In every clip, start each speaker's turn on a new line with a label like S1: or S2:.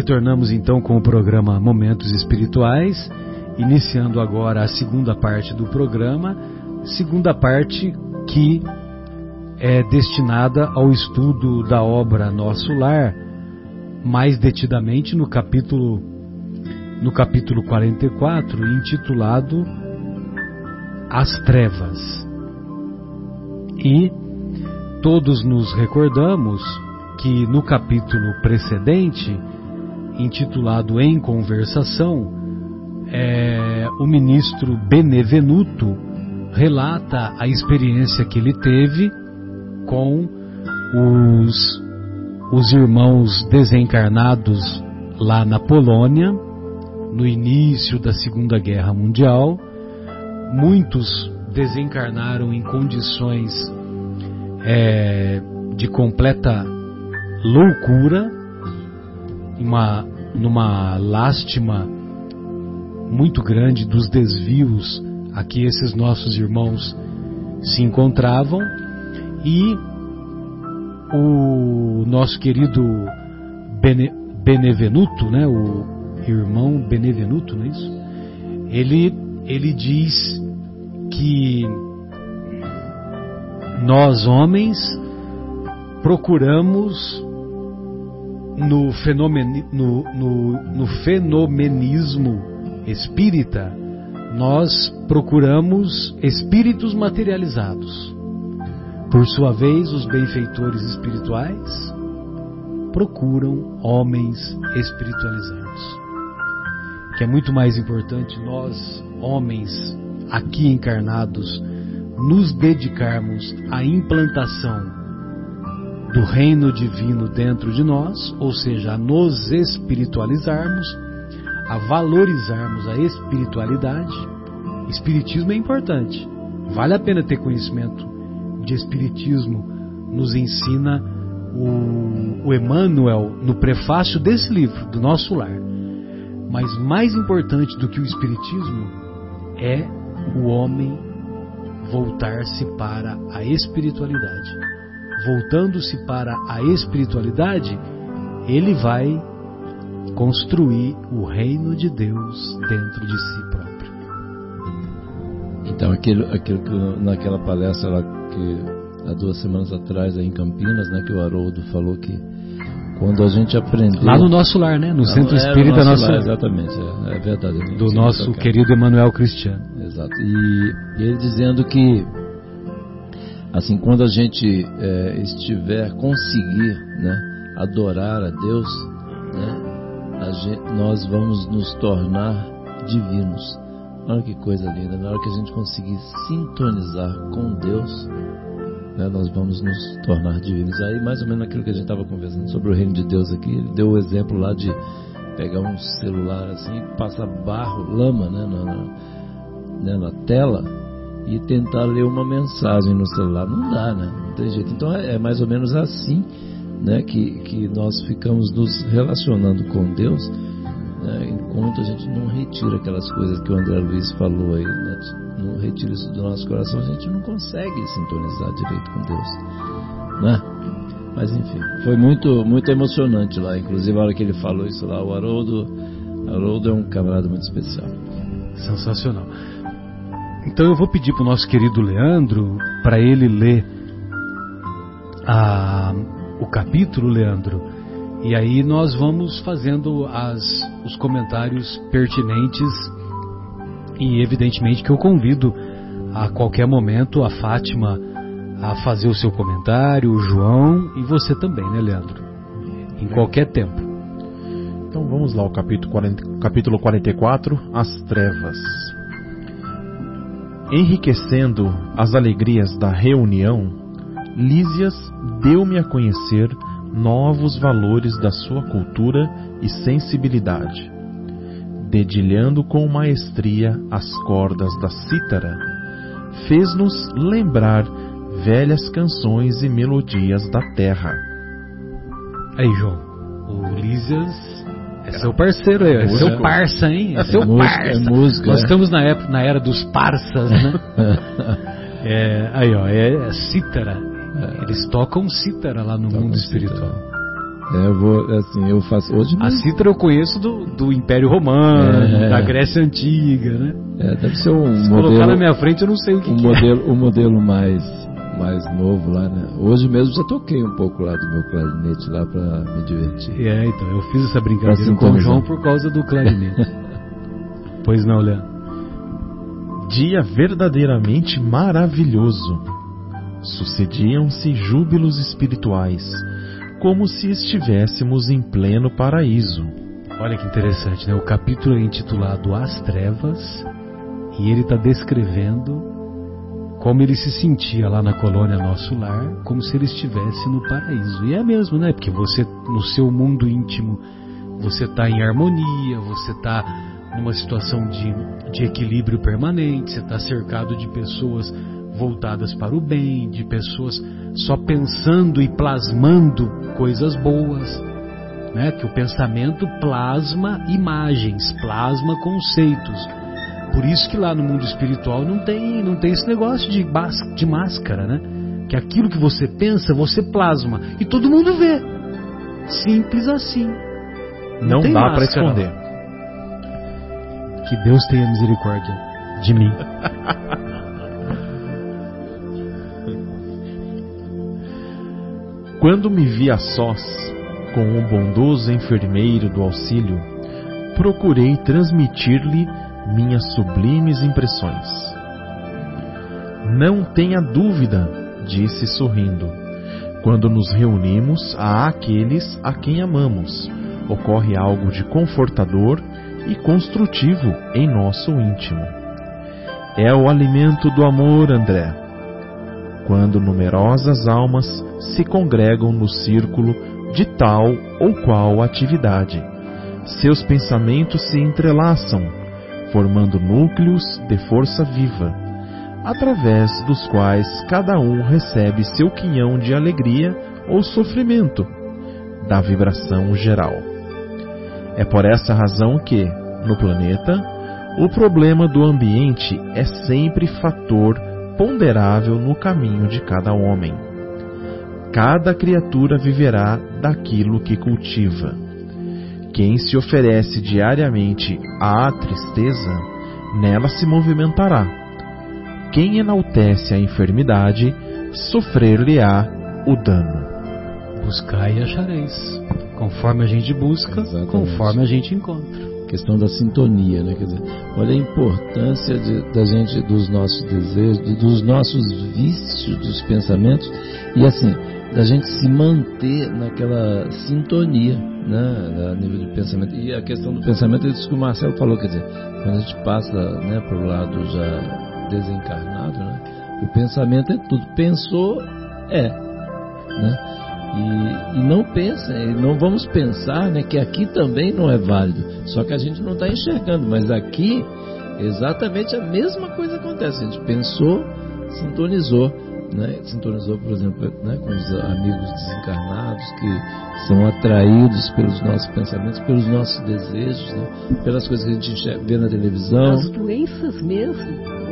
S1: Retornamos então com o programa Momentos Espirituais, iniciando agora a segunda parte do programa, segunda parte que é destinada ao estudo da obra Nosso Lar, mais detidamente no capítulo no capítulo 44, intitulado As Trevas. E todos nos recordamos que no capítulo precedente, intitulado Em Conversação, é, o ministro Benevenuto relata a experiência que ele teve com os, os irmãos desencarnados lá na Polônia, no início da Segunda Guerra Mundial. Muitos desencarnaram em condições é, de completa loucura, uma, numa lástima muito grande dos desvios a que esses nossos irmãos se encontravam e o nosso querido Bene, Benevenuto, né, o irmão Benevenuto, não é isso? Ele, ele diz que nós homens procuramos no, fenomen, no, no, no fenomenismo espírita, nós procuramos espíritos materializados. Por sua vez, os benfeitores espirituais procuram homens espiritualizados. Que é muito mais importante nós, homens aqui encarnados, nos dedicarmos à implantação do reino divino dentro de nós, ou seja, a nos espiritualizarmos, a valorizarmos a espiritualidade. Espiritismo é importante. Vale a pena ter conhecimento de espiritismo. Nos ensina o, o Emmanuel no prefácio desse livro, do nosso lar. Mas mais importante do que o espiritismo é o homem voltar-se para a espiritualidade voltando-se para a espiritualidade, ele vai construir o reino de Deus dentro de si próprio.
S2: Então, aquilo, aquilo que naquela palestra lá que há duas semanas atrás aí em Campinas, né, que o Haroldo falou que quando a gente aprendeu
S1: lá no nosso lar, né, no centro espírita
S2: no
S1: nosso
S2: lar, exatamente, é, é verdade.
S1: Do nosso querido Emanuel Cristiano.
S2: Exato. E, e ele dizendo que Assim, quando a gente é, estiver conseguir né, adorar a Deus, né, a gente, nós vamos nos tornar divinos. Olha que coisa linda! Na hora que a gente conseguir sintonizar com Deus, né, nós vamos nos tornar divinos. Aí, mais ou menos aquilo que a gente estava conversando sobre o reino de Deus aqui, ele deu o exemplo lá de pegar um celular assim passar barro, lama né, na, na, né, na tela e tentar ler uma mensagem no celular. Não dá, né? Não tem jeito. Então é, é mais ou menos assim né, que, que nós ficamos nos relacionando com Deus né, enquanto a gente não retira aquelas coisas que o André Luiz falou aí, né, não retira isso do nosso coração, a gente não consegue sintonizar direito com Deus. Né? Mas enfim, foi muito, muito emocionante lá. Inclusive a hora que ele falou isso lá, o Haroldo, Haroldo é um camarada muito especial.
S1: Sensacional. Então eu vou pedir para o nosso querido Leandro, para ele ler a, o capítulo, Leandro, e aí nós vamos fazendo as, os comentários pertinentes e evidentemente que eu convido a qualquer momento a Fátima a fazer o seu comentário, o João e você também, né, Leandro? Em qualquer tempo.
S3: Então vamos lá, o capítulo, 40, capítulo 44, As Trevas enriquecendo as alegrias da reunião, Lísias deu-me a conhecer novos valores da sua cultura e sensibilidade, dedilhando com maestria as cordas da cítara, fez-nos lembrar velhas canções e melodias da terra.
S1: Aí, João, o Lísias é seu parceiro aí, é seu parça, hein? É, é seu música, parça. É música. Nós é. estamos na, época, na era dos parças, né? é, aí, ó, é, é cítara. É. Eles tocam cítara lá no Toca mundo espiritual.
S2: É, eu vou, assim, eu faço hoje
S1: A cítara eu conheço do, do Império Romano, é. da Grécia Antiga, né?
S2: É, deve ser um
S1: Se
S2: modelo...
S1: colocar na minha frente eu não sei o que,
S2: um
S1: que
S2: modelo,
S1: é.
S2: Um modelo mais, mais novo lá, né? Hoje mesmo já toquei um pouco lá do meu clarinete lá pra me divertir.
S1: É, então, eu fiz essa brincadeira com o João por causa do clarinete. pois não, Leandro?
S3: Dia verdadeiramente maravilhoso. Sucediam-se júbilos espirituais como se estivéssemos em pleno paraíso.
S1: Olha que interessante, né? O capítulo é intitulado As Trevas e ele está descrevendo como ele se sentia lá na colônia Nosso Lar, como se ele estivesse no paraíso. E é mesmo, né? Porque você, no seu mundo íntimo, você está em harmonia, você está numa situação de, de equilíbrio permanente, você está cercado de pessoas voltadas para o bem, de pessoas só pensando e plasmando coisas boas, né? Que o pensamento plasma imagens, plasma conceitos. Por isso que lá no mundo espiritual não tem, não tem esse negócio de, de máscara, né? Que aquilo que você pensa, você plasma e todo mundo vê. Simples assim.
S3: Não, não dá para esconder.
S1: Que Deus tenha misericórdia de mim.
S3: Quando me vi a sós com o bondoso enfermeiro do auxílio, procurei transmitir-lhe minhas sublimes impressões. Não tenha dúvida, disse sorrindo, quando nos reunimos a aqueles a quem amamos, ocorre algo de confortador e construtivo em nosso íntimo. É o alimento do amor, André. Quando numerosas almas se congregam no círculo de tal ou qual atividade. Seus pensamentos se entrelaçam, formando núcleos de força viva, através dos quais cada um recebe seu quinhão de alegria ou sofrimento da vibração geral. É por essa razão que, no planeta, o problema do ambiente é sempre fator ponderável no caminho de cada homem cada criatura viverá daquilo que cultiva. Quem se oferece diariamente à tristeza, nela se movimentará. Quem enaltece a enfermidade, sofrer-lhe-á o dano.
S1: Buscai e achareis. Conforme a gente busca, Exatamente. conforme a gente encontra.
S2: Questão da sintonia, né? Quer dizer, olha a importância de, da gente, dos nossos desejos, dos nossos vícios, dos pensamentos. E assim, da gente se manter naquela sintonia, né, a nível de pensamento. E a questão do pensamento, é isso que o Marcelo falou, quer dizer, quando a gente passa, né, para o lado já desencarnado, né, o pensamento é tudo. Pensou, é, né? E, e, não pensa, não vamos pensar né, que aqui também não é válido. Só que a gente não está enxergando, mas aqui exatamente a mesma coisa acontece. A gente pensou, sintonizou né, sintonizou, por exemplo, né, com os amigos desencarnados que são atraídos pelos nossos pensamentos, pelos nossos desejos, né, pelas coisas que a gente vê na televisão.
S4: As doenças mesmo,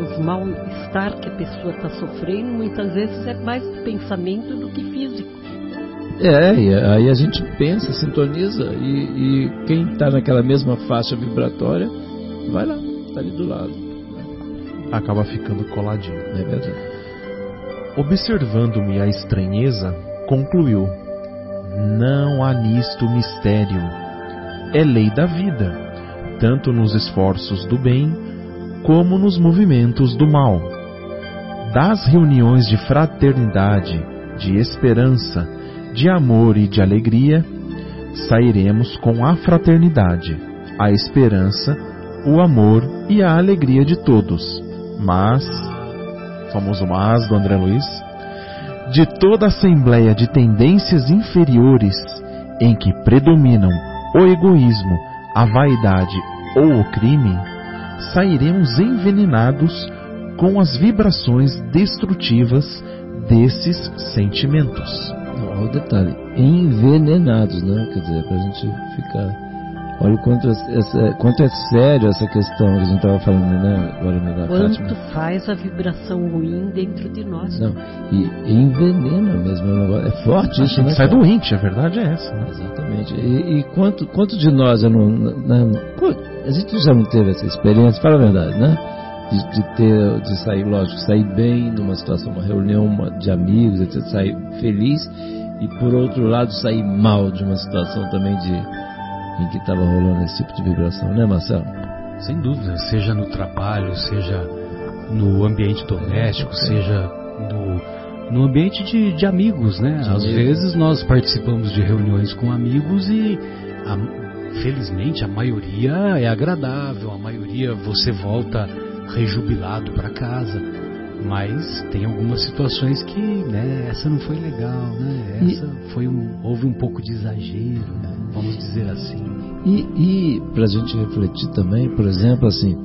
S4: os mal-estar que a pessoa está sofrendo, muitas vezes é mais pensamento do que físico.
S2: É, e aí a gente pensa, sintoniza e, e quem está naquela mesma faixa vibratória vai lá, está ali do lado.
S3: Acaba ficando coladinho.
S2: É verdade.
S3: Observando-me a estranheza, concluiu: Não há nisto mistério. É lei da vida, tanto nos esforços do bem como nos movimentos do mal. Das reuniões de fraternidade, de esperança, de amor e de alegria, sairemos com a fraternidade, a esperança, o amor e a alegria de todos. Mas famoso mas do André Luiz, de toda assembleia de tendências inferiores em que predominam o egoísmo, a vaidade ou o crime, sairemos envenenados com as vibrações destrutivas desses sentimentos.
S2: Olha o detalhe, envenenados, né? Quer dizer, para a gente ficar Olha o quanto, essa, quanto é sério essa questão que a gente estava falando, né? Agora
S4: da quanto Fátima. faz a vibração ruim dentro de nós.
S2: Não, e, envenena mesmo. É, é forte isso, né?
S3: Sai doente, a verdade é essa. Né?
S2: Exatamente. E, e, quanto, quanto de nós já não, não, A gente já não teve essa experiência, fala a verdade, né? De, de, ter, de sair, lógico, sair bem numa situação, uma reunião uma, de amigos, etc., sair feliz, e por outro lado sair mal de uma situação também de em que estava rolando esse tipo de vibração, né, Marcelo?
S1: Sem dúvida, seja no trabalho, seja no ambiente doméstico, seja no, no ambiente de, de amigos, né? De Às amigos. vezes nós participamos de reuniões com amigos e a, felizmente a maioria é agradável, a maioria você volta rejubilado para casa. Mas tem algumas situações que, né, essa não foi legal, né? Essa e, foi um, houve um pouco de exagero, né? vamos dizer assim.
S2: E, e para a gente refletir também, por exemplo, assim,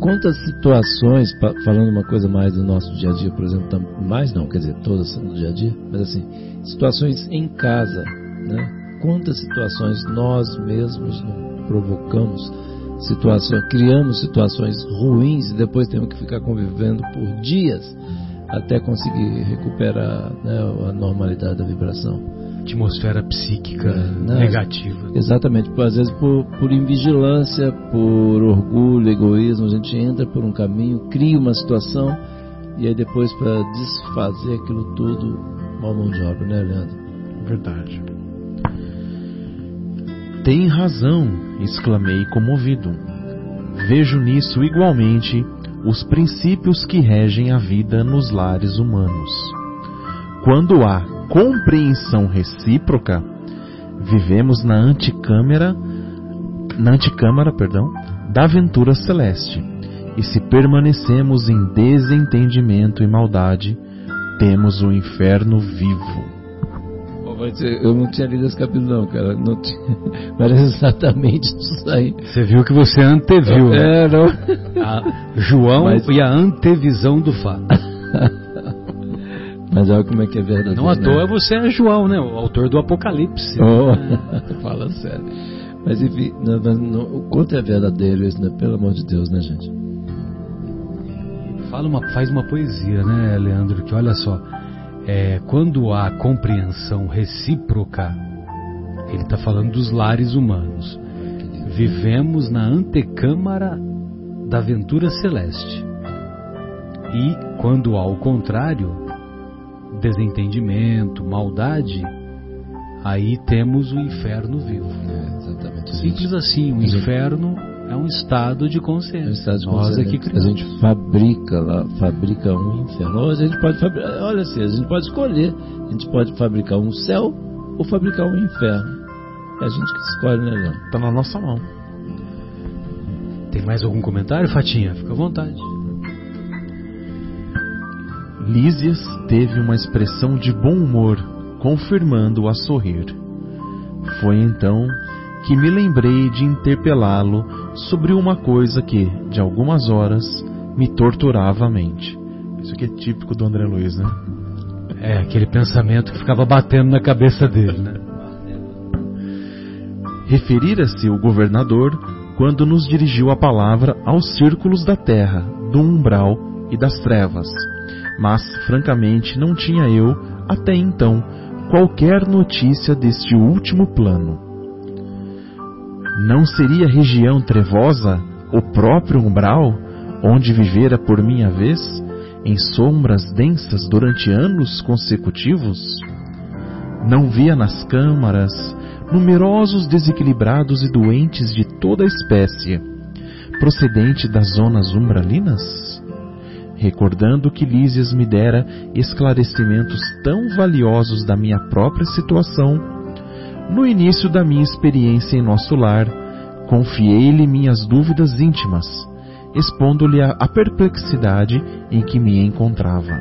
S2: quantas situações, falando uma coisa mais do nosso dia a dia, por exemplo, mais não, quer dizer, todas são do dia a dia, mas assim, situações em casa, né? Quantas situações nós mesmos provocamos, situações, criamos situações ruins e depois temos que ficar convivendo por dias até conseguir recuperar né, a normalidade da vibração
S1: atmosfera psíquica é, negativa.
S2: Exatamente, às vezes por, por invigilância, por orgulho, egoísmo, a gente entra por um caminho, cria uma situação e aí depois para desfazer aquilo tudo, mal mão de obra, né, Leandro?
S3: Verdade. Tem razão, exclamei comovido. Vejo nisso igualmente os princípios que regem a vida nos lares humanos. Quando há compreensão recíproca, vivemos na anticâmara, na anticâmara, perdão, da aventura celeste. E se permanecemos em desentendimento e maldade, temos o inferno vivo.
S2: Eu não tinha lido esse capítulo, não, cara. Não tinha... Parece exatamente isso aí.
S1: Você viu que você anteviu.
S2: Né? É, não.
S1: A João Mas... e a antevisão do fato.
S2: Mas olha como é que é verdade.
S1: Não à né? toa você é João, né? O autor do Apocalipse.
S2: Oh, fala sério. Mas enfim, não, mas não, o quanto é verdadeiro isso, né? Pelo amor de Deus, né, gente?
S1: Fala uma, faz uma poesia, né, Leandro? Que olha só, é, quando há compreensão recíproca, ele está falando dos lares humanos. Vivemos na antecâmara da aventura celeste. E quando há o contrário, desentendimento, maldade, aí temos o inferno vivo. É. Simples assim, o inferno é um estado de consciência. É um estado de
S2: Nós consciência. Aqui a gente fabrica lá, fabrica um inferno. Ou a gente pode fabricar, olha assim, a gente pode escolher. A gente pode fabricar um céu ou fabricar um inferno. É a gente que escolhe, né, Leandro?
S3: Tá na nossa mão.
S1: Tem mais algum comentário, Fatinha? Fica à vontade.
S3: Lísias teve uma expressão de bom humor, confirmando-o a sorrir. Foi então que me lembrei de interpelá-lo sobre uma coisa que, de algumas horas, me torturava a mente. Isso aqui é típico do André Luiz, né?
S1: É, aquele pensamento que ficava batendo na cabeça dele, né?
S3: Referira-se o governador quando nos dirigiu a palavra aos círculos da terra, do umbral e das trevas mas francamente não tinha eu, até então, qualquer notícia deste último plano. Não seria região trevosa o próprio umbral, onde vivera por minha vez, em sombras densas durante anos consecutivos? Não via nas câmaras numerosos desequilibrados e doentes de toda a espécie, procedente das zonas umbralinas? recordando que Lísias me dera esclarecimentos tão valiosos da minha própria situação, no início da minha experiência em nosso lar, confiei-lhe minhas dúvidas íntimas, expondo-lhe a, perplexidade em que me encontrava.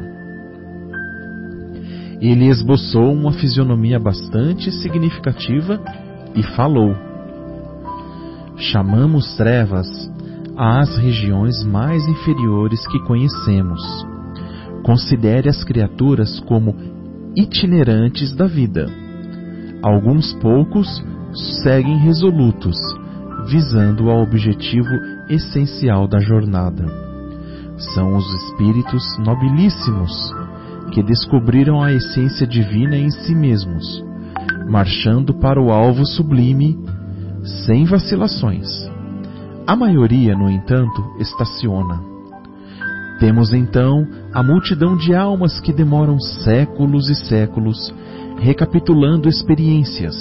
S3: Ele esboçou uma fisionomia bastante significativa e falou: Chamamos trevas às regiões mais inferiores que conhecemos. Considere as criaturas como itinerantes da vida. Alguns poucos seguem resolutos, visando ao objetivo essencial da jornada. São os espíritos nobilíssimos que descobriram a essência divina em si mesmos, marchando para o alvo sublime sem vacilações. A maioria, no entanto, estaciona. Temos então a multidão de almas que demoram séculos e séculos recapitulando experiências.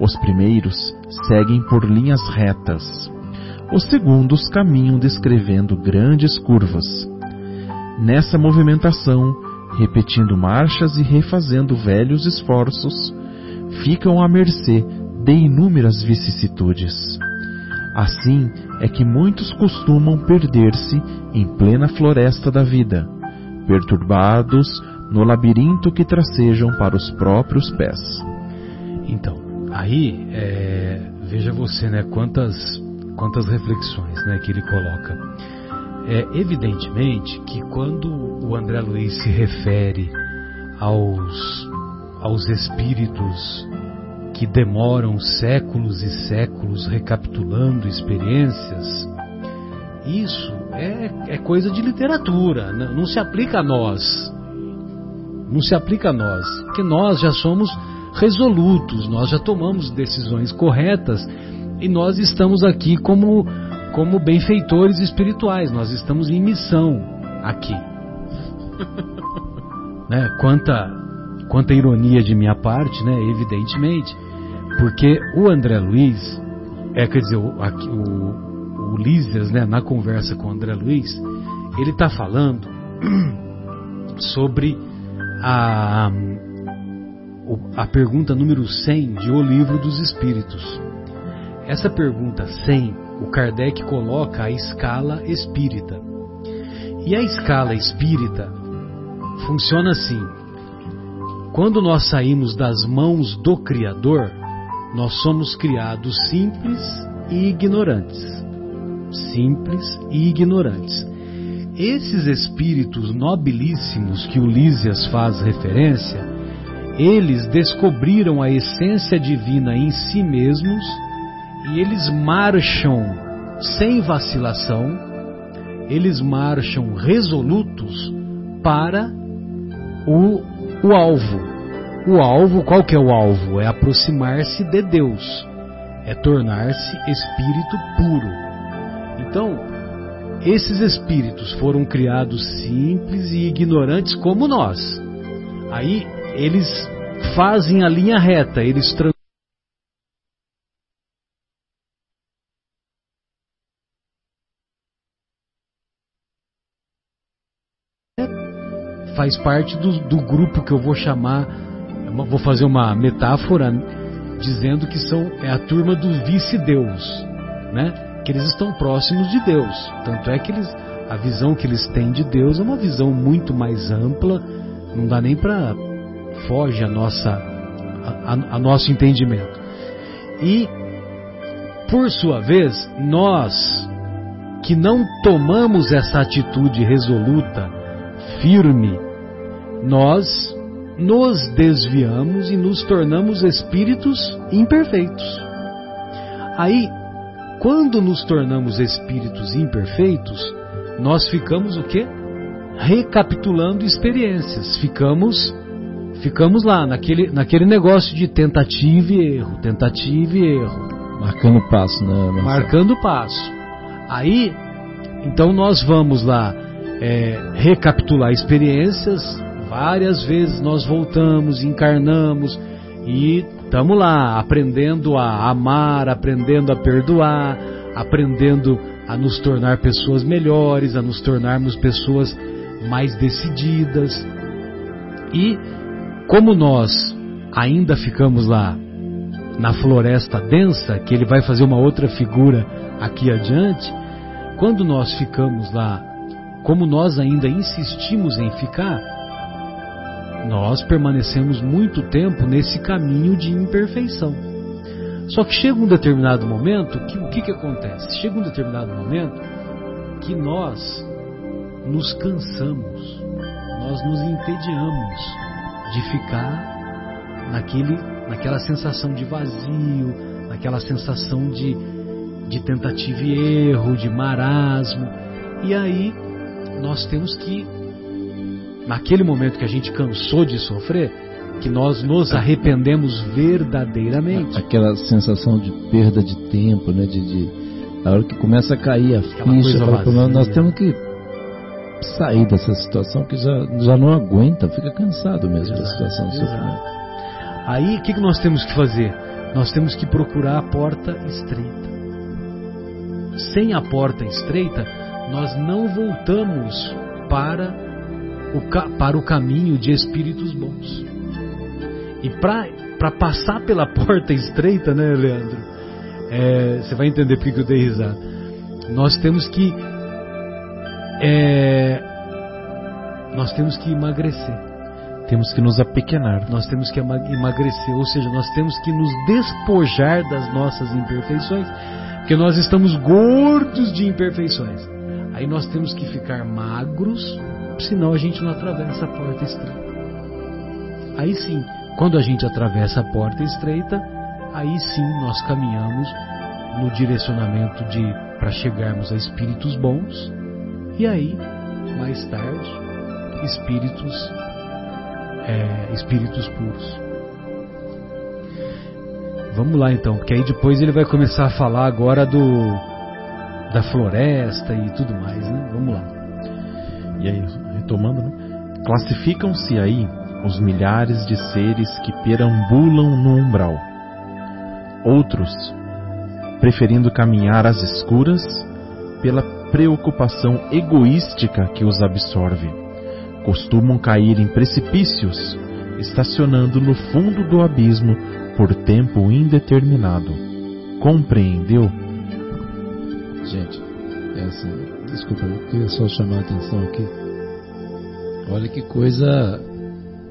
S3: Os primeiros seguem por linhas retas. Os segundos caminham descrevendo grandes curvas. Nessa movimentação, repetindo marchas e refazendo velhos esforços, ficam à mercê de inúmeras vicissitudes. Assim é que muitos costumam perder-se em plena floresta da vida, perturbados no labirinto que tracejam para os próprios pés.
S1: Então, aí é, veja você, né, quantas quantas reflexões, né, que ele coloca. É evidentemente que quando o André Luiz se refere aos aos espíritos que demoram séculos e séculos recapitulando experiências, isso é, é coisa de literatura, não se aplica a nós. Não se aplica a nós, porque nós já somos resolutos, nós já tomamos decisões corretas e nós estamos aqui como, como benfeitores espirituais, nós estamos em missão aqui. né? Quanta, quanta ironia de minha parte, né? evidentemente, porque o André Luiz, é, quer dizer, o, o, o Lízias, né, na conversa com o André Luiz, ele está falando sobre a, a pergunta número 100 de O Livro dos Espíritos. Essa pergunta 100, o Kardec coloca a escala espírita. E a escala espírita funciona assim: quando nós saímos das mãos do Criador, nós somos criados simples e ignorantes. Simples e ignorantes. Esses espíritos nobilíssimos que Ulísias faz referência, eles descobriram a essência divina em si mesmos e eles marcham sem vacilação, eles marcham resolutos para o, o alvo, o alvo, qual que é o alvo? É aproximar-se de Deus, é tornar-se espírito puro. Então, esses espíritos foram criados simples e ignorantes como nós. Aí eles fazem a linha reta, eles faz parte do, do grupo que eu vou chamar vou fazer uma metáfora dizendo que são é a turma do vice-deus, né? Que eles estão próximos de Deus. Tanto é que eles a visão que eles têm de Deus é uma visão muito mais ampla, não dá nem para foge a nossa a, a, a nosso entendimento. E por sua vez, nós que não tomamos essa atitude resoluta, firme, nós nos desviamos e nos tornamos espíritos imperfeitos. Aí, quando nos tornamos espíritos imperfeitos, nós ficamos o quê? Recapitulando experiências. Ficamos ficamos lá naquele, naquele negócio de tentativa e erro, tentativa e erro.
S2: Marcando passo, né?
S1: Marcelo? Marcando passo. Aí, então nós vamos lá é, recapitular experiências, Várias vezes nós voltamos, encarnamos e estamos lá aprendendo a amar, aprendendo a perdoar, aprendendo a nos tornar pessoas melhores, a nos tornarmos pessoas mais decididas. E como nós ainda ficamos lá na floresta densa, que ele vai fazer uma outra figura aqui adiante, quando nós ficamos lá, como nós ainda insistimos em ficar, nós permanecemos muito tempo nesse caminho de imperfeição. Só que chega um determinado momento que o que, que acontece? Chega um determinado momento que nós nos cansamos, nós nos entediamos de ficar naquele naquela sensação de vazio, naquela sensação de, de tentativa e erro, de marasmo. E aí nós temos que, naquele momento que a gente cansou de sofrer, que nós nos arrependemos verdadeiramente.
S2: Aquela sensação de perda de tempo, né? De, de a hora que começa a cair a ficha, fala, nós temos que sair dessa situação que já, já não aguenta, fica cansado mesmo da situação do
S1: exato.
S2: sofrimento.
S1: Aí o que, que nós temos que fazer? Nós temos que procurar a porta estreita. Sem a porta estreita, nós não voltamos para para o caminho de espíritos bons. E para passar pela porta estreita, né, Leandro? É, você vai entender porque que eu dei risada. Nós temos que. é, nós temos que emagrecer.
S3: Temos que nos apequenar.
S1: Nós temos que ema- emagrecer, ou seja, nós temos que nos despojar das nossas imperfeições, porque nós estamos gordos de imperfeições. Aí nós temos que ficar magros, senão a gente não atravessa a porta estreita. Aí sim, quando a gente atravessa a porta estreita, aí sim nós caminhamos no direcionamento de para chegarmos a espíritos bons e aí mais tarde espíritos é, espíritos puros. Vamos lá então, porque aí depois ele vai começar a falar agora do da floresta e tudo mais, né? Vamos lá.
S3: E aí, retomando, né? Classificam-se aí os milhares de seres que perambulam no umbral. Outros, preferindo caminhar às escuras, pela preocupação egoística que os absorve, costumam cair em precipícios, estacionando no fundo do abismo por tempo indeterminado. Compreendeu?
S2: Gente, é assim, desculpa, eu queria só chamar a atenção aqui. Olha que coisa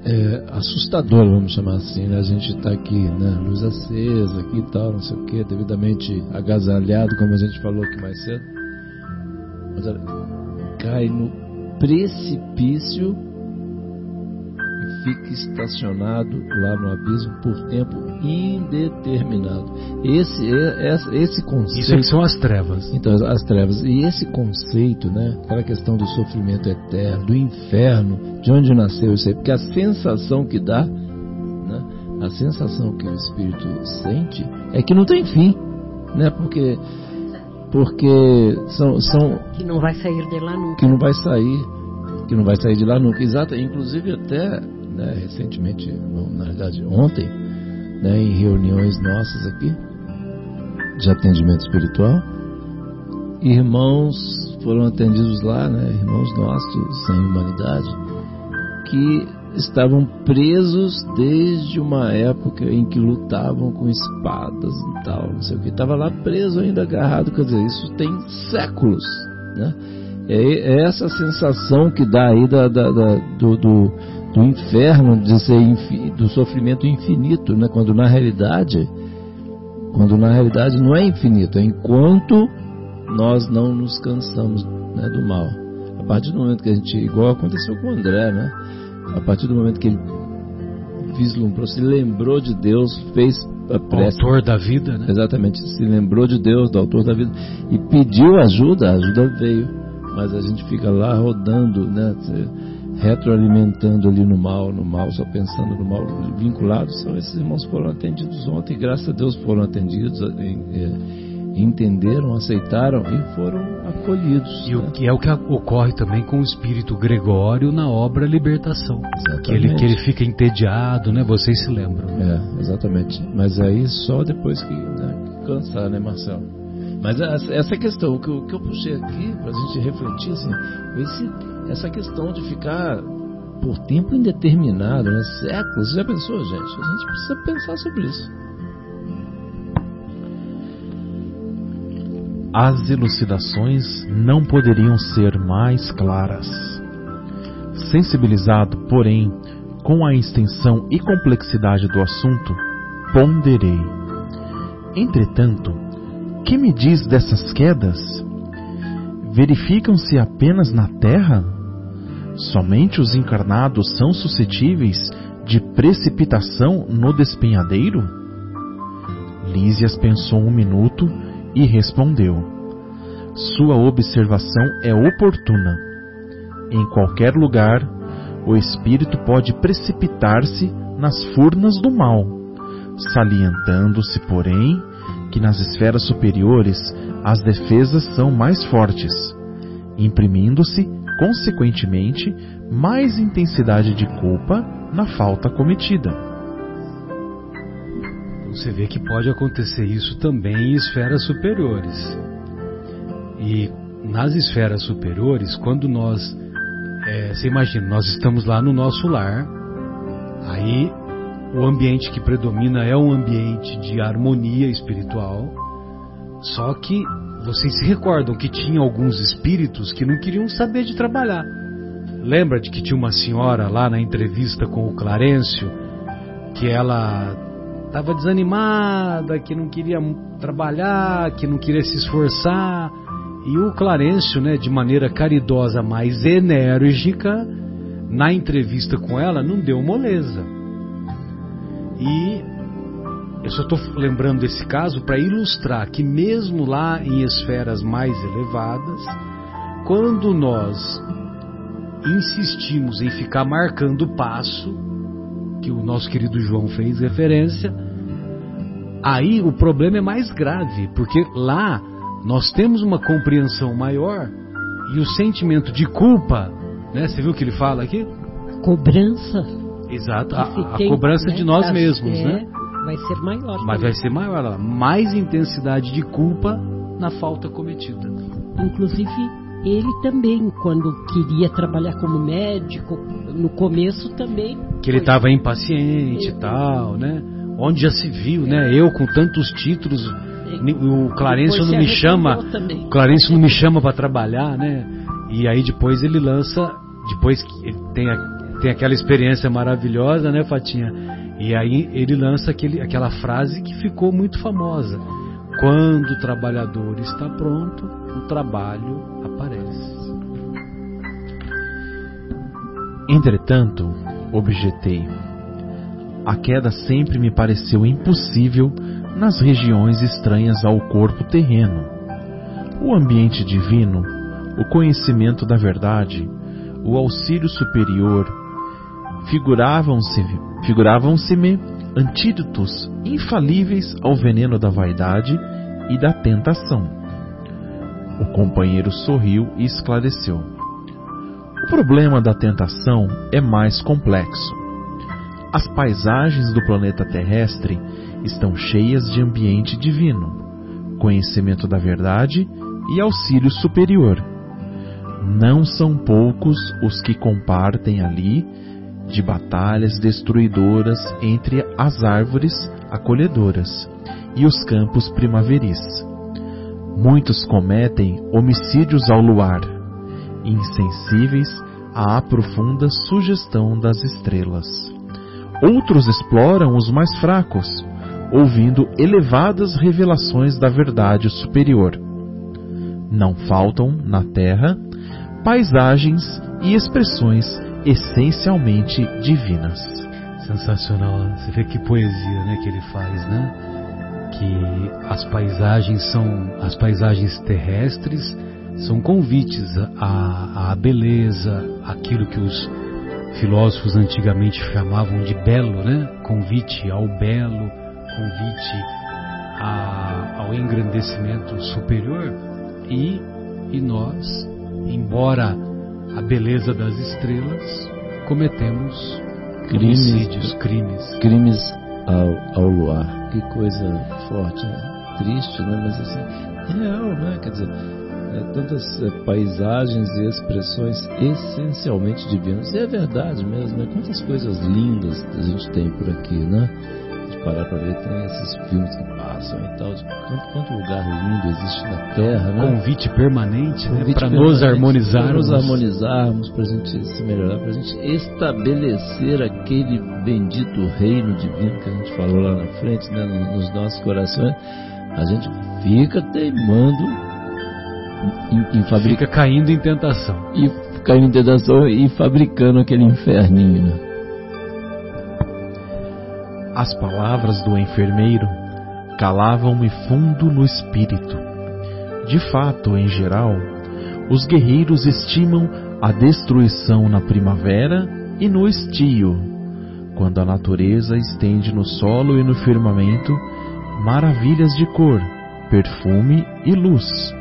S2: é, assustadora, vamos chamar assim, né? A gente está aqui, né? Luz acesa aqui e tal, não sei o que, devidamente agasalhado, como a gente falou aqui mais cedo. Mas olha, cai no precipício e fica estacionado lá no abismo por tempo indeterminado. Esse, é, esse, esse conceito.
S1: Isso que são as trevas.
S2: Então, as- as trevas. E esse conceito, né? Aquela questão do sofrimento eterno, do inferno, de onde nasceu isso aí? Porque a sensação que dá, né? A sensação que o espírito sente é que não tem fim, né? Porque, porque são, são
S4: Que não vai sair de lá nunca.
S2: que não vai sair, que não vai sair de lá nunca. Exato, inclusive até né, recentemente, na verdade ontem, né, em reuniões nossas aqui de atendimento espiritual, irmãos foram atendidos lá, né, irmãos nossos sem humanidade, que estavam presos desde uma época em que lutavam com espadas e tal, não sei o que. Estava lá preso ainda agarrado, quer dizer, isso tem séculos, né? É, é essa sensação que dá aí da, da- da- do, do, do inferno, de ser infi- do sofrimento infinito, né? Quando na realidade, quando na realidade não é infinito, é enquanto nós não nos cansamos né, do mal. A partir do momento que a gente, igual aconteceu com o André, né? A partir do momento que ele vislumbrou, se lembrou de Deus, fez a
S1: O
S2: prece,
S1: autor da vida, né?
S2: Exatamente, se lembrou de Deus, do autor da vida, e pediu ajuda, a ajuda veio. Mas a gente fica lá rodando, né, retroalimentando ali no mal, no mal, só pensando no mal, vinculados. São esses irmãos que foram atendidos ontem, graças a Deus foram atendidos, em- é, entenderam, aceitaram e foram acolhidos.
S1: E o
S2: né?
S1: que é o que ocorre também com o espírito Gregório na obra Libertação. Que ele, que ele fica entediado, né? Vocês se lembram.
S2: É, exatamente. Mas aí só depois que, né, que cansar, né, Marcelo? Mas essa, questão, o que, eu- o que eu puxei aqui pra gente refletir, assim, esse, essa questão de ficar por tempo indeterminado, né, séculos, já pensou, gente? A gente precisa pensar sobre isso.
S3: As elucidações não poderiam ser mais claras. Sensibilizado, porém, com a extensão e complexidade do assunto, ponderei. Entretanto, que me diz dessas quedas? Verificam-se apenas na Terra? Somente os encarnados são suscetíveis de precipitação no despenhadeiro? Lísias pensou um minuto e respondeu: Sua observação é oportuna. Em qualquer lugar, o espírito pode precipitar-se nas furnas do mal, salientando-se, porém, que nas esferas superiores as defesas são mais fortes, imprimindo-se, consequentemente, mais intensidade de culpa na falta cometida.
S1: Você vê que pode acontecer isso também em esferas superiores. E nas esferas superiores, quando nós. É, você imagina, nós estamos lá no nosso lar, aí o ambiente que predomina é um ambiente de harmonia espiritual, só que vocês se recordam que tinha alguns espíritos que não queriam saber de trabalhar. Lembra de que tinha uma senhora lá na entrevista com o Clarencio, que ela estava desanimada, que não queria trabalhar, que não queria se esforçar. E o Clarencio, né, de maneira caridosa, mais enérgica, na entrevista com ela, não deu moleza. E eu só estou lembrando desse caso para ilustrar que, mesmo lá em esferas mais elevadas, quando nós insistimos em ficar marcando o passo, que o nosso querido João fez referência, aí o problema é mais grave, porque lá nós temos uma compreensão maior e o sentimento de culpa, né? Você viu o que ele fala aqui?
S4: Cobrança.
S1: Exato, a, a cobrança né? de nós mesmos,
S4: é,
S1: né?
S4: Vai ser maior.
S1: Mas vai ser maior, mais intensidade de culpa na falta cometida.
S4: Inclusive, ele também, quando queria trabalhar como médico, no começo também.
S1: Que ele estava impaciente e tal, né? Onde já se viu, né? Eu com tantos títulos, o Clarencio não me chama, o Clarencio não me chama para trabalhar, né? E aí depois ele lança, depois que ele tem, a, tem aquela experiência maravilhosa, né, Fatinha? E aí ele lança aquele, aquela frase que ficou muito famosa. Quando o trabalhador está pronto, o trabalho aparece.
S3: Entretanto, objetei, a queda sempre me pareceu impossível nas regiões estranhas ao corpo terreno. O ambiente divino, o conhecimento da verdade, o auxílio superior figuravam-se-me figuravam antídotos infalíveis ao veneno da vaidade e da tentação. O companheiro sorriu e esclareceu. O problema da tentação é mais complexo. As paisagens do planeta terrestre estão cheias de ambiente divino, conhecimento da verdade e auxílio superior. Não são poucos os que compartem ali de batalhas destruidoras entre as árvores acolhedoras e os campos primaveris. Muitos cometem homicídios ao luar, insensíveis à profunda sugestão das estrelas. Outros exploram os mais fracos, ouvindo elevadas revelações da verdade superior. Não faltam, na Terra, paisagens e expressões essencialmente divinas.
S1: Sensacional, você vê que poesia, né, que ele faz, né? Que as paisagens são as paisagens terrestres são convites à, à beleza, aquilo que os filósofos antigamente chamavam de belo, né? Convite ao belo, convite a, ao engrandecimento superior e, e nós, embora a beleza das estrelas, cometemos crimes, homicídios, crimes.
S2: Crimes ao, ao luar. Que coisa forte, né? triste, né? Mas assim, real, né? Quer dizer, é, tantas é, paisagens e expressões essencialmente divinas. E é verdade mesmo, né? Quantas coisas lindas a gente tem por aqui, né? Parar para ver, tem esses filmes que passam e tal. Quanto, quanto lugar lindo existe na Terra, né?
S1: Convite permanente, né? Para nos harmonizarmos. Para
S2: nos harmonizarmos, para a gente se melhorar, para a gente estabelecer aquele bendito reino divino que a gente falou lá na frente, né? Nos nossos corações. A gente fica teimando
S1: em, em fabricar. Fica caindo em tentação.
S2: E caindo em tentação e fabricando aquele inferninho, né?
S3: As palavras do enfermeiro calavam-me fundo no espírito. De fato, em geral, os guerreiros estimam a destruição na primavera e no estio, quando a natureza estende no solo e no firmamento maravilhas de cor, perfume e luz.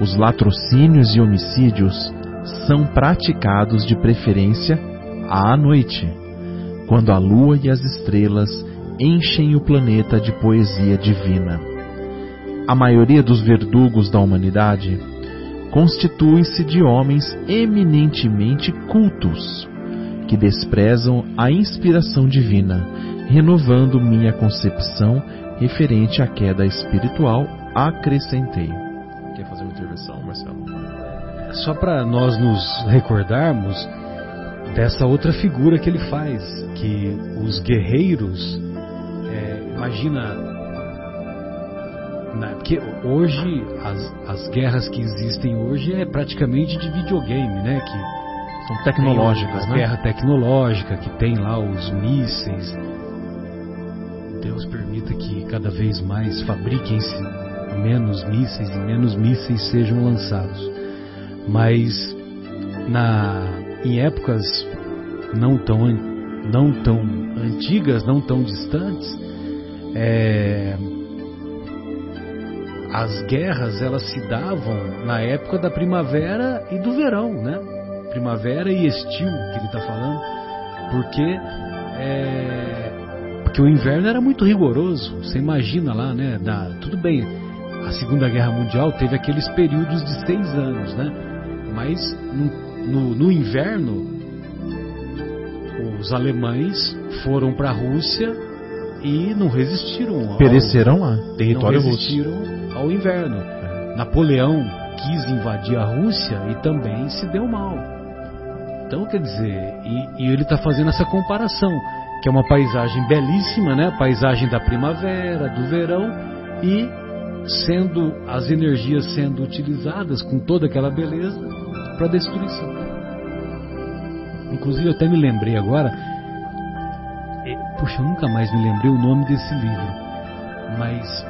S3: Os latrocínios e homicídios são praticados de preferência à noite, quando a lua e as estrelas enchem o planeta de poesia divina. A maioria dos verdugos da humanidade constitui-se de homens eminentemente cultos, que desprezam a inspiração divina, renovando minha concepção referente à queda espiritual, acrescentei. Quer fazer uma intervenção, Marcelo?
S1: Só para nós nos recordarmos dessa outra figura que ele faz, que os guerreiros, é, imagina, né, porque hoje as, as guerras que existem hoje é praticamente de videogame, né? Que
S3: são tecnológicas, né?
S1: Guerra tecnológica que tem lá os mísseis. Deus permita que cada vez mais fabriquem-se menos mísseis e menos mísseis sejam lançados. Mas na em épocas não tão não tão antigas, não tão distantes, é, as guerras elas se davam na época da primavera e do verão, né? Primavera e estio que ele está falando, porque é, porque o inverno era muito rigoroso. Você imagina lá, né? Da, tudo bem, a Segunda Guerra Mundial teve aqueles períodos de seis anos, né? Mas no, no, no inverno os alemães foram para a Rússia e não resistiram. Ao,
S3: Perecerão lá, território
S1: não resistiram
S3: russo.
S1: ao inverno. Napoleão quis invadir a Rússia e também se deu mal. Então, quer dizer, e, e ele está fazendo essa comparação, que é uma paisagem belíssima, né? A paisagem da primavera, do verão e sendo as energias sendo utilizadas com toda aquela beleza para destruição. Inclusive, eu até me lembrei agora. Puxa, eu nunca mais me lembrei o nome desse livro. Mas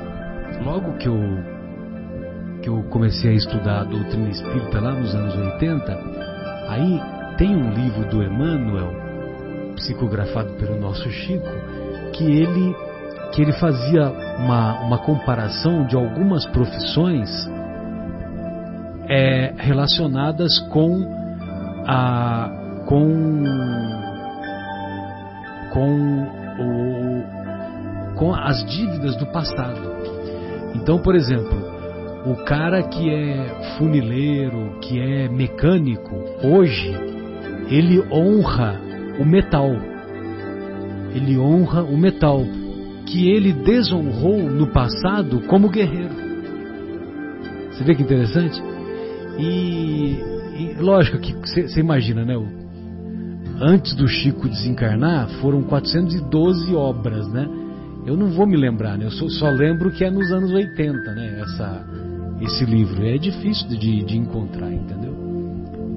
S1: logo que eu, que eu comecei a estudar a doutrina espírita lá nos anos 80, aí tem um livro do Emmanuel, psicografado pelo nosso Chico, que ele, que ele fazia uma, uma comparação de algumas profissões é, relacionadas com a com com o com as dívidas do passado. Então, por exemplo, o cara que é funileiro, que é mecânico, hoje ele honra o metal. Ele honra o metal que ele desonrou no passado como guerreiro. Você vê que interessante? E, e lógico que você imagina, né? Antes do Chico desencarnar, foram 412 obras, né? Eu não vou me lembrar, né? Eu só, só lembro que é nos anos 80, né? Essa, esse livro. É difícil de, de encontrar, entendeu?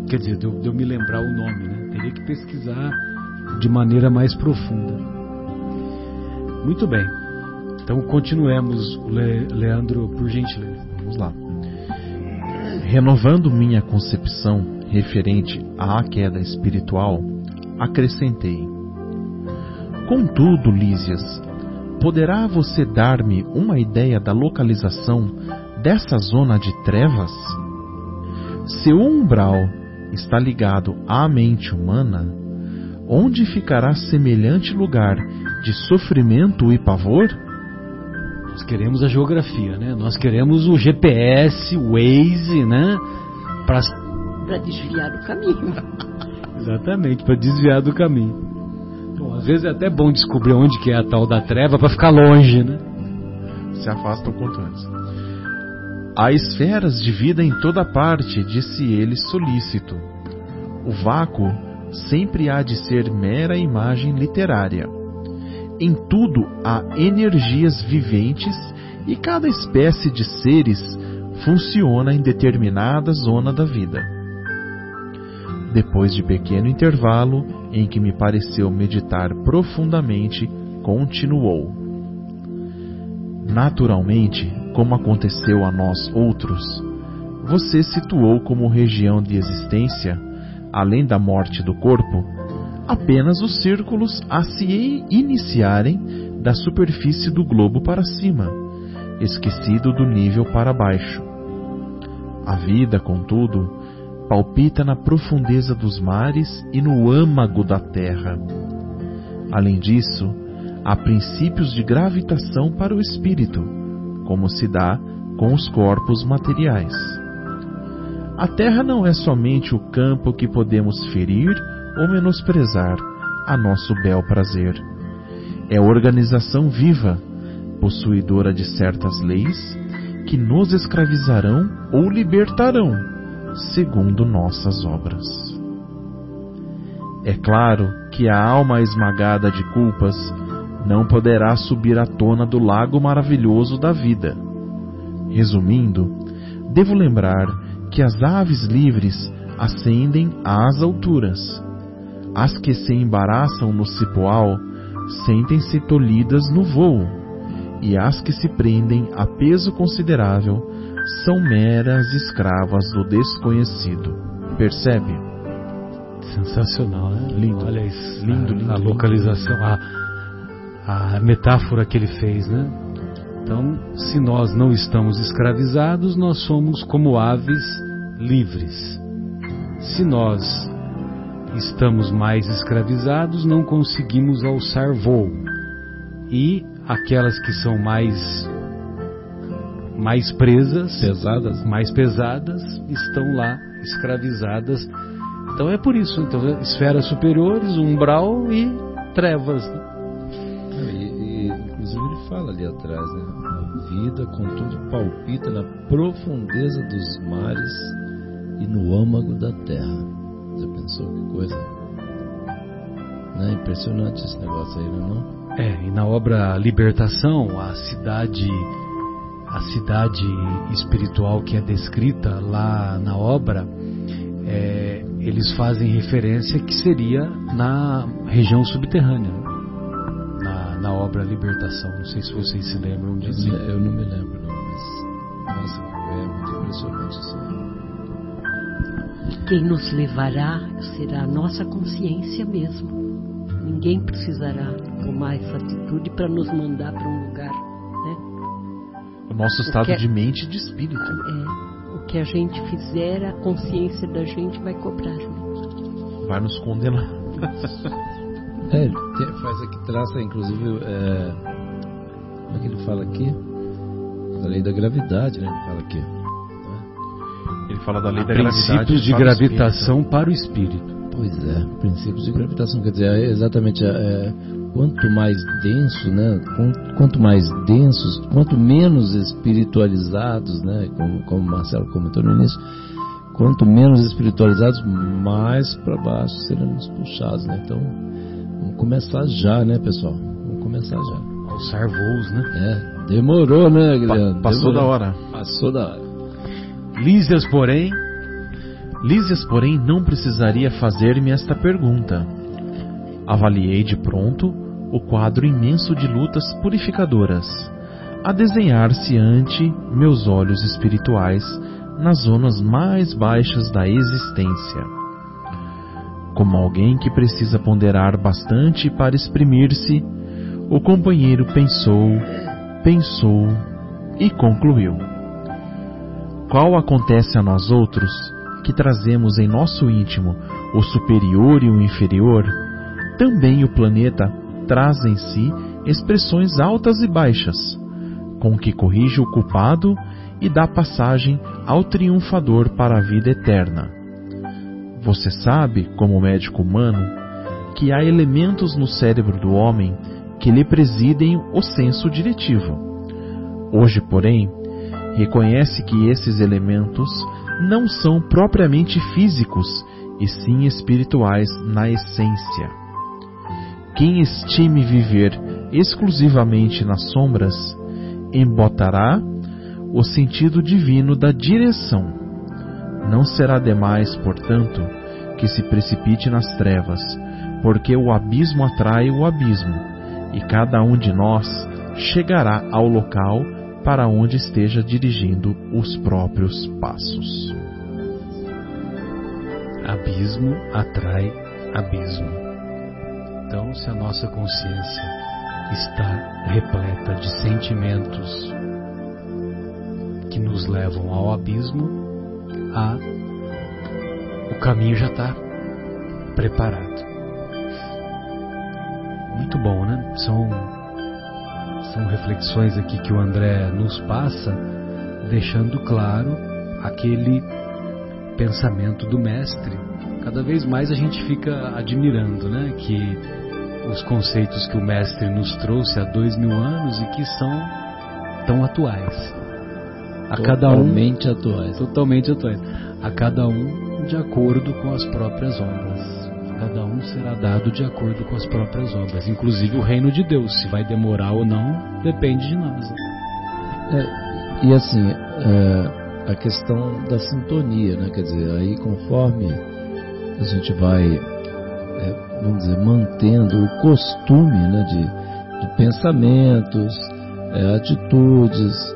S1: Quer dizer, de eu, de eu me lembrar o nome, né? Teria que pesquisar de maneira mais profunda. Muito bem. Então continuemos, Leandro, por gentileza.
S3: Vamos lá. Renovando minha concepção referente à queda espiritual, acrescentei: Contudo, Lísias, poderá você dar-me uma ideia da localização dessa zona de trevas? Se o umbral está ligado à mente humana, onde ficará semelhante lugar de sofrimento e pavor?
S1: Nós queremos a geografia, né? Nós queremos o GPS, o Waze, né?
S4: Para desviar do caminho.
S1: Exatamente, para desviar do caminho. Bom, às vezes é até bom descobrir onde que é a tal da treva para ficar longe, né?
S3: Se afasta o quanto antes. Há esferas de vida em toda parte, disse ele solícito. O vácuo sempre há de ser mera imagem literária. Em tudo há energias viventes e cada espécie de seres funciona em determinada zona da vida. Depois de pequeno intervalo, em que me pareceu meditar profundamente, continuou: Naturalmente, como aconteceu a nós outros, você situou como região de existência, além da morte do corpo, apenas os círculos a se iniciarem da superfície do globo para cima, esquecido do nível para baixo. A vida, contudo, palpita na profundeza dos mares e no âmago da terra. Além disso, há princípios de gravitação para o espírito, como se dá com os corpos materiais. A terra não é somente o campo que podemos ferir ou menosprezar a nosso bel prazer. É organização viva, possuidora de certas leis que nos escravizarão ou libertarão, segundo nossas obras. É claro que a alma esmagada de culpas não poderá subir à tona do lago maravilhoso da vida. Resumindo, devo lembrar que as aves livres ascendem às alturas. As que se embaraçam no cipoal sentem-se tolhidas no voo, e as que se prendem a peso considerável são meras escravas do desconhecido. Percebe?
S1: Sensacional, né?
S3: Lindo.
S1: Olha isso.
S3: Lindo,
S1: a,
S3: lindo,
S1: A
S3: lindo.
S1: localização, a, a metáfora que ele fez, né? Então, se nós não estamos escravizados, nós somos como aves livres. Se nós estamos mais escravizados, não conseguimos alçar voo. E aquelas que são mais mais presas,
S2: Pesadas?
S1: mais pesadas, estão lá escravizadas. Então é por isso, então esferas superiores, umbral e trevas. né?
S2: E, e, inclusive ele fala ali atrás, né? A vida, contudo, palpita na profundeza dos mares e no âmago da terra. Já pensou que coisa? Não é impressionante esse negócio aí, não é?
S1: É, e na obra Libertação, a cidade a cidade espiritual que é descrita lá na obra, é, eles fazem referência que seria na região subterrânea, na, na obra Libertação. Não sei se vocês se lembram disso.
S2: Eu não me lembro, não, mas. Nossa, é muito impressionante isso.
S4: Quem nos levará será a nossa consciência mesmo. Ninguém precisará tomar essa atitude para nos mandar para um lugar. Né?
S3: O nosso estado
S4: que é-
S3: de mente e de espírito.
S4: É, o que a gente fizer, a consciência da gente vai cobrar. Né?
S3: Vai nos condenar.
S2: É, faz aqui, traça, inclusive, é, como é que ele fala aqui? A lei da gravidade, né? Ele fala aqui.
S3: Fala da lei da.
S1: Princípios de gravitação para o espírito.
S2: Pois é, princípios de gravitação, quer dizer, é exatamente, é, quanto mais denso, né, quan- quanto mais densos, quanto menos espiritualizados, né, como, como o Marcelo comentou no início, quanto menos espiritualizados, mais para baixo seremos puxados, né, então, vamos começar já, né, pessoal, vamos começar já.
S1: Alçar voos, né?
S2: É, demorou, né, Guilherme?
S3: Pa- passou
S2: Demorou.
S3: da hora.
S2: Passou da hora.
S1: Lísias, porém,
S3: Lísias, porém, não precisaria fazer-me esta pergunta. Avaliei de pronto o quadro imenso de lutas purificadoras, a desenhar-se ante meus olhos espirituais nas zonas mais baixas da existência. Como alguém que precisa ponderar bastante para exprimir-se, o companheiro pensou, pensou e concluiu. Qual acontece a nós outros, que trazemos em nosso íntimo o superior e o inferior, também o planeta traz em si expressões altas e baixas, com que corrige o culpado e dá passagem ao triunfador para a vida eterna. Você sabe, como médico humano, que há elementos no cérebro do homem que lhe presidem o senso diretivo. Hoje, porém, reconhece que esses elementos não são propriamente físicos, e sim espirituais na essência. Quem estime viver exclusivamente nas sombras, embotará o sentido divino da direção. Não será demais, portanto, que se precipite nas trevas, porque o abismo atrai o abismo, e cada um de nós chegará ao local para onde esteja dirigindo os próprios passos.
S1: Abismo atrai abismo. Então, se a nossa consciência está repleta de sentimentos que nos levam ao abismo, a, o caminho já está preparado. Muito bom, né? São, são reflexões aqui que o André nos passa, deixando claro aquele pensamento do mestre. Cada vez mais a gente fica admirando, né? Que os conceitos que o mestre nos trouxe há dois mil anos e que são tão atuais
S2: a cada um totalmente atuais.
S1: Totalmente atuais. A cada um de acordo com as próprias obras. Cada um será dado de acordo com as próprias obras, inclusive o reino de Deus. Se vai demorar ou não, depende de nós.
S2: É, e assim, é, a questão da sintonia, né? Quer dizer, aí conforme a gente vai, é, vamos dizer, mantendo o costume né, de, de pensamentos, é, atitudes,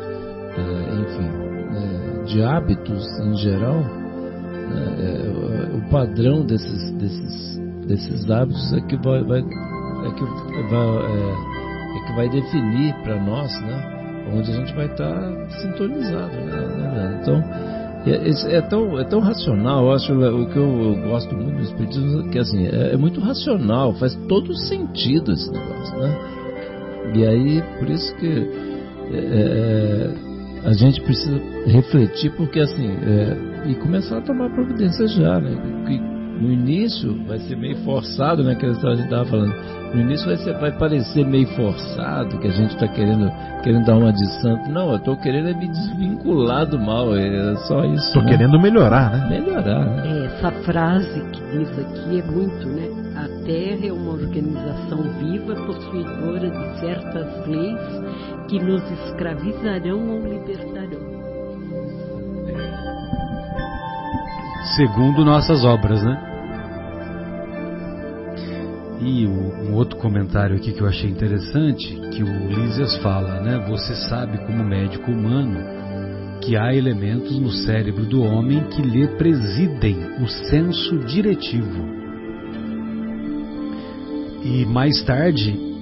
S2: é, enfim, é, de hábitos em geral, né, é, o padrão desses, desses, desses hábitos é que vai, vai é que vai, é, é que vai definir para nós, né, onde a gente vai estar tá sintonizado, né, né então é, é, tão, é tão racional, eu acho o que eu, eu gosto muito do Espiritismo, que assim, é, é, muito racional, faz todo sentido esse negócio, né? E aí, por isso que é, a gente precisa refletir, porque assim, é, e começar a tomar providências já, né? Que no início vai ser meio forçado, né? Que a gente estava falando. No início vai, ser, vai parecer meio forçado, que a gente está querendo, querendo dar uma de santo. Não, eu estou querendo é me desvincular do mal, é só isso.
S3: Estou
S2: né?
S3: querendo melhorar, né?
S2: Melhorar. Né?
S4: É, essa frase que diz aqui é muito, né? A Terra é uma organização viva, possuidora de certas leis que nos escravizarão ou libertarão.
S1: Segundo nossas obras, né? E um outro comentário aqui que eu achei interessante, que o Lísias fala, né? Você sabe como médico humano que há elementos no cérebro do homem que lhe presidem o senso diretivo. E mais tarde,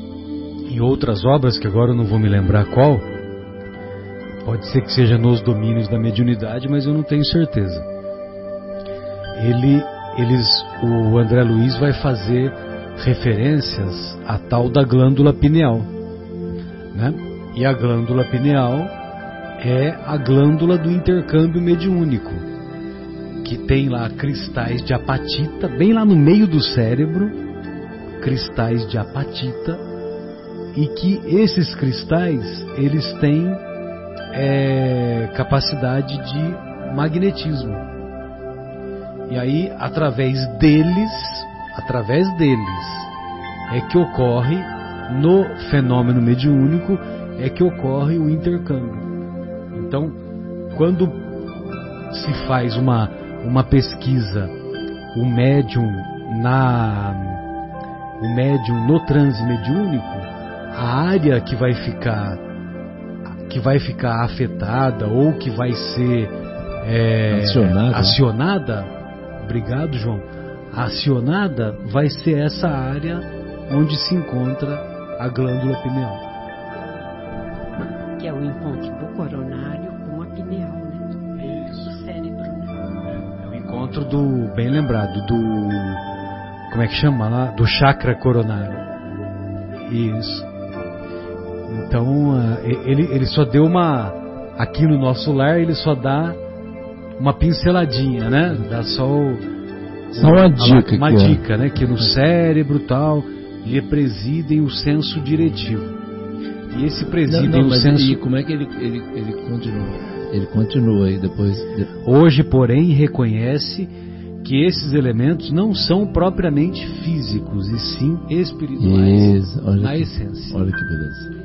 S1: em outras obras, que agora eu não vou me lembrar qual, pode ser que seja nos domínios da mediunidade, mas eu não tenho certeza. Ele, eles, o André Luiz vai fazer referências à tal da glândula pineal, né? E a glândula pineal é a glândula do intercâmbio mediúnico, que tem lá cristais de apatita, bem lá no meio do cérebro, cristais de apatita e que esses cristais eles têm é, capacidade de magnetismo. E aí, através deles, através deles, é que ocorre no fenômeno mediúnico é que ocorre o intercâmbio. Então, quando se faz uma, uma pesquisa, o médium na o médium no transe mediúnico, a área que vai ficar que vai ficar afetada ou que vai ser é, acionada. acionada, obrigado João, acionada vai ser essa área onde se encontra a glândula pineal.
S4: Que é o encontro do coronário com a pineal, né? Isso. Do cérebro,
S1: né? É, é o encontro do, bem lembrado, do, como é que chama lá? Do chakra coronário. Isso. Então, eh, ele, ele só deu uma. Aqui no nosso lar, ele só dá uma pinceladinha, né? Dá só o,
S2: Só uma dica.
S1: Uma dica, é. né? Que no cérebro tal lhe presidem o senso diretivo. E esse preside não, não, o senso.
S2: E como é que ele, ele, ele continua? Ele continua aí depois.
S1: Hoje, porém, reconhece que esses elementos não são propriamente físicos, e sim espirituais
S2: Isso, na
S1: que, essência.
S2: Olha que beleza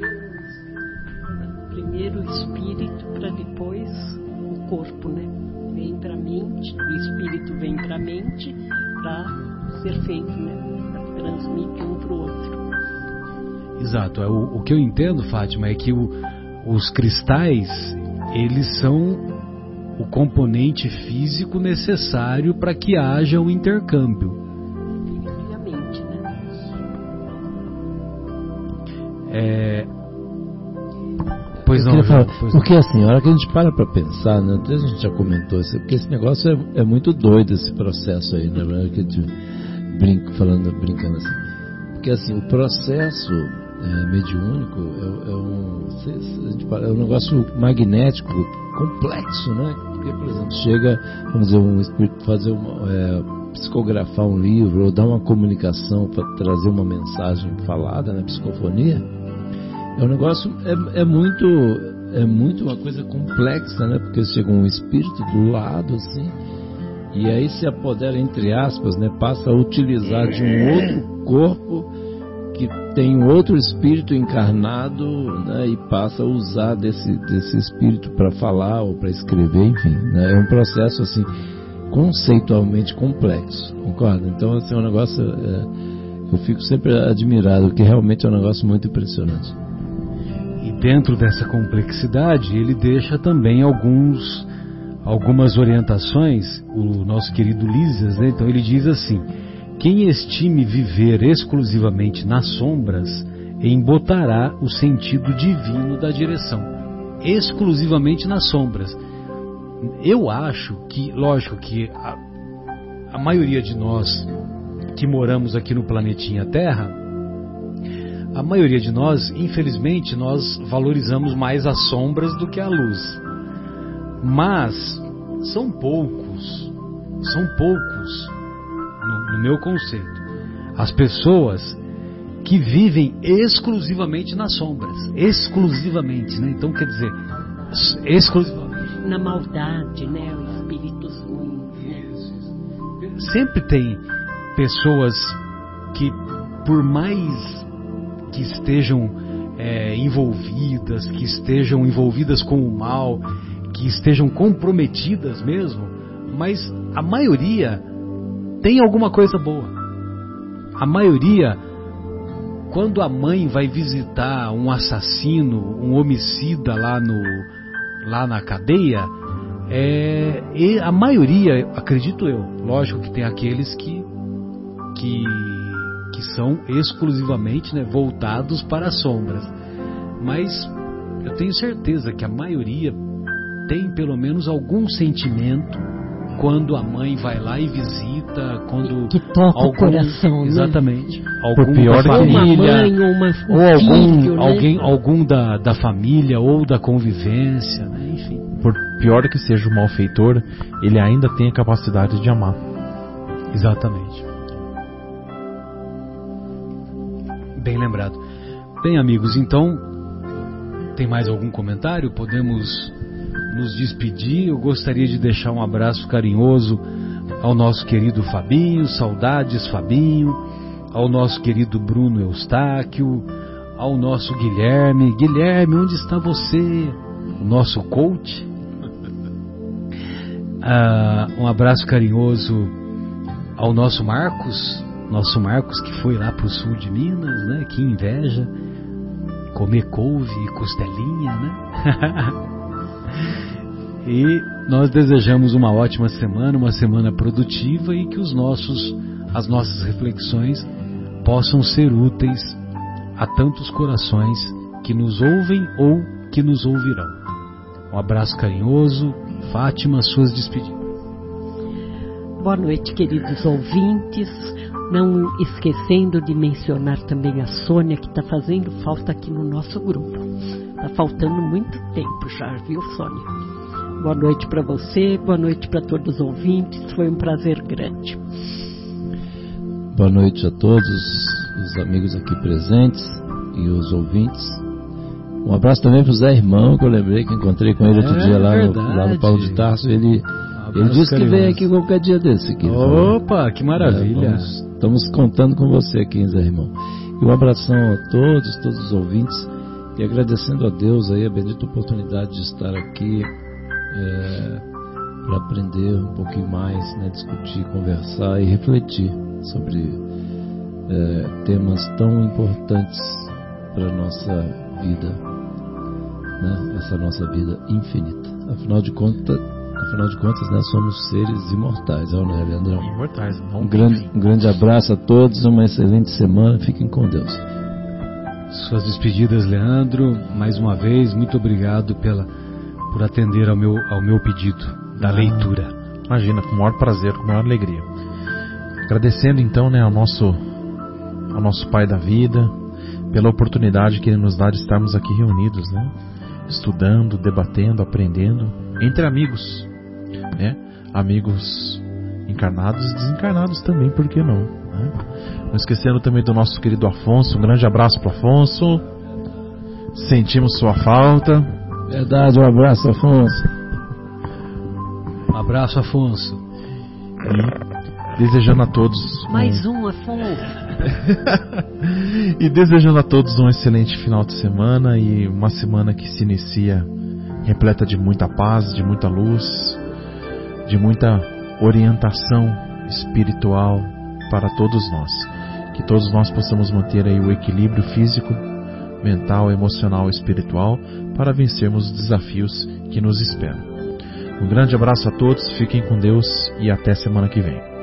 S4: espírito para depois o corpo, né? Vem para a mente, o espírito vem para a mente para ser feito, né? Transmite um para o outro.
S1: Exato. É, o, o que eu entendo, Fátima, é que o, os cristais eles são o componente físico necessário para que haja um intercâmbio.
S4: Obviamente, né?
S1: É... Pois não,
S2: falar,
S1: pois
S2: porque assim, a hora que a gente para para pensar, né, a gente já comentou isso, porque esse negócio é, é muito doido esse processo aí, né, que brinca, falando, brincando assim. Porque assim, o processo é, mediúnico é, é um, é um negócio magnético complexo, né? Porque, por exemplo, chega, vamos dizer, um espírito fazer uma, é, psicografar um livro ou dar uma comunicação para trazer uma mensagem falada, né, psicofonia, é um negócio é, é muito é muito uma coisa complexa, né? Porque chega um espírito do lado assim e aí se apodera entre aspas, né? Passa a utilizar de um outro corpo que tem outro espírito encarnado, né? E passa a usar desse desse espírito para falar ou para escrever, enfim, né? É um processo assim conceitualmente complexo, concorda? Então assim, é um negócio é, eu fico sempre admirado, porque realmente é um negócio muito impressionante.
S1: Dentro dessa complexidade, ele deixa também alguns algumas orientações, o nosso querido Lísias, né? Então ele diz assim: quem estime viver exclusivamente nas sombras, embotará o sentido divino da direção. Exclusivamente nas sombras. Eu acho que, lógico que a, a maioria de nós que moramos aqui no planetinha Terra, a maioria de nós, infelizmente, nós valorizamos mais as sombras do que a luz. Mas são poucos, são poucos, no, no meu conceito, as pessoas que vivem exclusivamente nas sombras, exclusivamente, né? Então quer dizer, exclusivamente.
S4: Na maldade, né? Os espíritos ruins, né?
S1: Sempre tem pessoas que, por mais que estejam é, envolvidas, que estejam envolvidas com o mal, que estejam comprometidas mesmo, mas a maioria tem alguma coisa boa. A maioria, quando a mãe vai visitar um assassino, um homicida lá no lá na cadeia, é, a maioria, acredito eu, lógico que tem aqueles que que, que são exclusivamente né, voltados para as sombras, mas eu tenho certeza que a maioria tem pelo menos algum sentimento quando a mãe vai lá e visita, quando
S4: Que toca o coração, né?
S1: exatamente, algum
S3: pior
S1: da
S3: que-
S4: Ou uma
S1: família,
S4: mãe, ou uma, um
S1: ou algum,
S4: filho, né?
S1: alguém, algum da, da família ou da convivência, né? enfim.
S3: Por pior que seja o malfeitor, ele ainda tem a capacidade de amar.
S1: Exatamente. Bem lembrado. Bem, amigos, então, tem mais algum comentário? Podemos nos despedir. Eu gostaria de deixar um abraço carinhoso ao nosso querido Fabinho, saudades Fabinho, ao nosso querido Bruno Eustáquio, ao nosso Guilherme. Guilherme, onde está você? O nosso coach. Ah, um abraço carinhoso ao nosso Marcos, nosso Marcos que foi lá para o sul de Minas, né? Que inveja comer couve e costelinha, né? e nós desejamos uma ótima semana, uma semana produtiva e que os nossos, as nossas reflexões possam ser úteis a tantos corações que nos ouvem ou que nos ouvirão. Um abraço carinhoso, Fátima, suas despedidas.
S4: Boa noite, queridos ouvintes. Não esquecendo de mencionar também a Sônia, que está fazendo falta aqui no nosso grupo. Está faltando muito tempo já, viu, Sônia? Boa noite para você, boa noite para todos os ouvintes. Foi um prazer grande.
S2: Boa noite a todos os amigos aqui presentes e os ouvintes. Um abraço também para o Zé Irmão, que eu lembrei que encontrei com ele outro
S1: É
S2: dia lá no, lá no Paulo de Tarso. Ele, ele disse que vem aqui qualquer dia desse. Falou.
S1: Opa, que maravilha!
S2: É, vamos- estamos contando com você aqui, Zé Irmão. E um abração a todos, todos os ouvintes. E agradecendo a Deus aí a bendita oportunidade de estar aqui para aprender um pouquinho mais, né, discutir, conversar e refletir sobre é, temas tão importantes para a nossa vida, né? essa nossa vida infinita. Afinal de contas, afinal de contas, né, somos seres imortais, não é, Leandrão?
S3: Imortais, não
S2: um grande, um grande abraço a todos, uma excelente semana, fiquem com Deus.
S1: Suas despedidas, Leandro. Mais uma vez, muito obrigado pela, por atender ao meu, ao meu pedido da ah, leitura.
S3: Imagina, com o maior prazer, com a maior alegria. Agradecendo então né, ao, nosso, ao nosso Pai da vida, pela oportunidade que Ele nos dá de estarmos aqui reunidos, né? estudando, debatendo, aprendendo, entre amigos, né? amigos encarnados e desencarnados também, por que não? Né? Não esquecendo também do nosso querido Afonso, um grande abraço para Afonso. Sentimos sua falta.
S2: Verdade, um abraço, Afonso.
S1: Um abraço, Afonso.
S3: E desejando a todos.
S4: Mais um, um Afonso.
S3: e desejando a todos um excelente final de semana e uma semana que se inicia repleta de muita paz, de muita luz, de muita orientação espiritual para todos nós. Que todos nós possamos manter aí o equilíbrio físico, mental, emocional e espiritual para vencermos os desafios que nos esperam. Um grande abraço a todos, fiquem com Deus e até semana que vem.